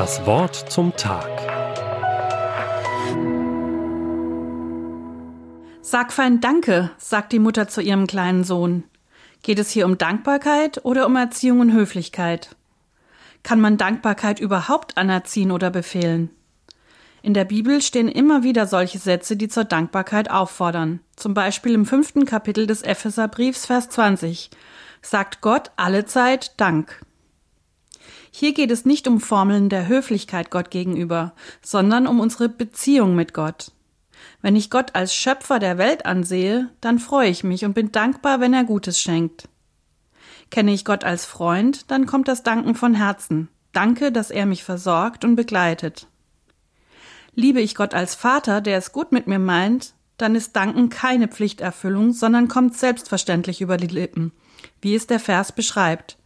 Das Wort zum Tag. Sag fein Danke, sagt die Mutter zu ihrem kleinen Sohn. Geht es hier um Dankbarkeit oder um Erziehung und Höflichkeit? Kann man Dankbarkeit überhaupt anerziehen oder befehlen? In der Bibel stehen immer wieder solche Sätze, die zur Dankbarkeit auffordern. Zum Beispiel im fünften Kapitel des Epheserbriefs, Vers 20, sagt Gott allezeit Dank. Hier geht es nicht um Formeln der Höflichkeit Gott gegenüber, sondern um unsere Beziehung mit Gott. Wenn ich Gott als Schöpfer der Welt ansehe, dann freue ich mich und bin dankbar, wenn er Gutes schenkt. Kenne ich Gott als Freund, dann kommt das Danken von Herzen. Danke, dass er mich versorgt und begleitet. Liebe ich Gott als Vater, der es gut mit mir meint, dann ist Danken keine Pflichterfüllung, sondern kommt selbstverständlich über die Lippen, wie es der Vers beschreibt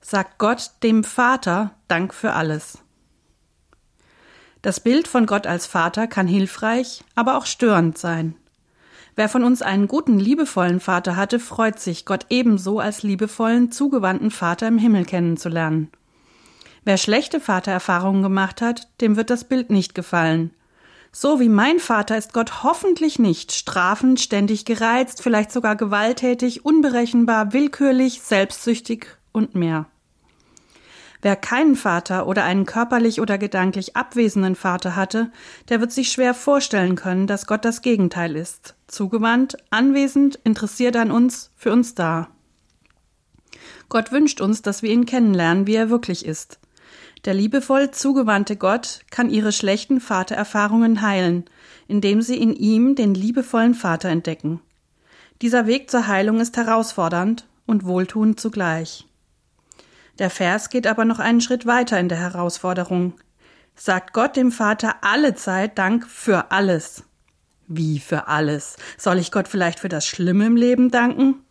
sagt Gott dem Vater Dank für alles. Das Bild von Gott als Vater kann hilfreich, aber auch störend sein. Wer von uns einen guten, liebevollen Vater hatte, freut sich, Gott ebenso als liebevollen, zugewandten Vater im Himmel kennenzulernen. Wer schlechte Vatererfahrungen gemacht hat, dem wird das Bild nicht gefallen. So wie mein Vater ist Gott hoffentlich nicht strafend, ständig gereizt, vielleicht sogar gewalttätig, unberechenbar, willkürlich, selbstsüchtig und mehr. Wer keinen Vater oder einen körperlich oder gedanklich abwesenden Vater hatte, der wird sich schwer vorstellen können, dass Gott das Gegenteil ist. Zugewandt, anwesend, interessiert an uns, für uns da. Gott wünscht uns, dass wir ihn kennenlernen, wie er wirklich ist. Der liebevoll zugewandte Gott kann ihre schlechten Vatererfahrungen heilen, indem sie in ihm den liebevollen Vater entdecken. Dieser Weg zur Heilung ist herausfordernd und wohltuend zugleich. Der Vers geht aber noch einen Schritt weiter in der Herausforderung. Sagt Gott dem Vater alle Zeit Dank für alles. Wie für alles? Soll ich Gott vielleicht für das Schlimme im Leben danken?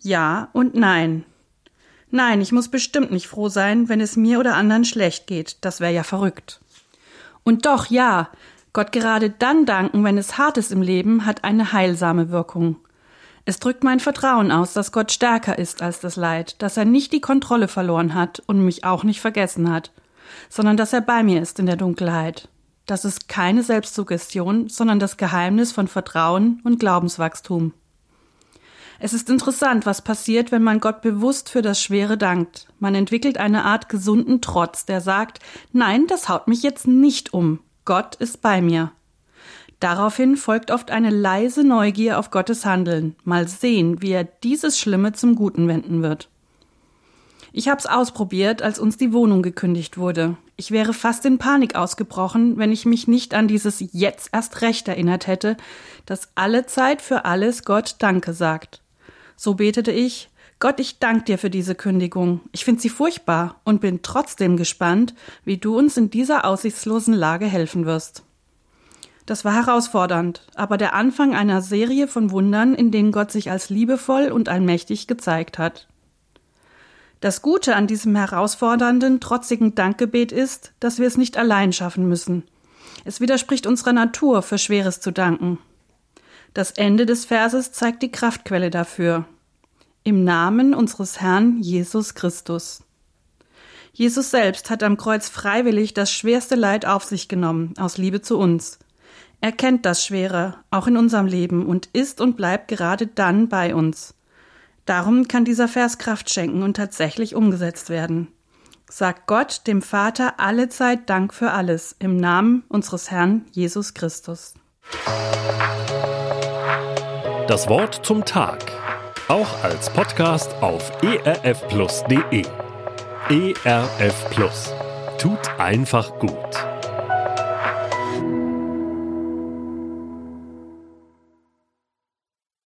Ja und nein. Nein, ich muss bestimmt nicht froh sein, wenn es mir oder anderen schlecht geht. Das wäre ja verrückt. Und doch, ja, Gott gerade dann danken, wenn es hart ist im Leben, hat eine heilsame Wirkung. Es drückt mein Vertrauen aus, dass Gott stärker ist als das Leid, dass er nicht die Kontrolle verloren hat und mich auch nicht vergessen hat, sondern dass er bei mir ist in der Dunkelheit. Das ist keine Selbstsuggestion, sondern das Geheimnis von Vertrauen und Glaubenswachstum. Es ist interessant, was passiert, wenn man Gott bewusst für das Schwere dankt. Man entwickelt eine Art gesunden Trotz, der sagt, nein, das haut mich jetzt nicht um. Gott ist bei mir. Daraufhin folgt oft eine leise Neugier auf Gottes Handeln. Mal sehen, wie er dieses Schlimme zum Guten wenden wird. Ich hab's ausprobiert, als uns die Wohnung gekündigt wurde. Ich wäre fast in Panik ausgebrochen, wenn ich mich nicht an dieses jetzt erst recht erinnert hätte, dass alle Zeit für alles Gott Danke sagt. So betete ich, Gott, ich danke dir für diese Kündigung. Ich finde sie furchtbar und bin trotzdem gespannt, wie du uns in dieser aussichtslosen Lage helfen wirst. Das war herausfordernd, aber der Anfang einer Serie von Wundern, in denen Gott sich als liebevoll und allmächtig gezeigt hat. Das Gute an diesem herausfordernden, trotzigen Dankgebet ist, dass wir es nicht allein schaffen müssen. Es widerspricht unserer Natur, für Schweres zu danken. Das Ende des Verses zeigt die Kraftquelle dafür. Im Namen unseres Herrn Jesus Christus. Jesus selbst hat am Kreuz freiwillig das schwerste Leid auf sich genommen, aus Liebe zu uns. Er kennt das Schwere, auch in unserem Leben, und ist und bleibt gerade dann bei uns. Darum kann dieser Vers Kraft schenken und tatsächlich umgesetzt werden. Sagt Gott, dem Vater, alle Zeit Dank für alles, im Namen unseres Herrn Jesus Christus. Das Wort zum Tag. Auch als Podcast auf erfplus.de. ERF. Tut einfach gut.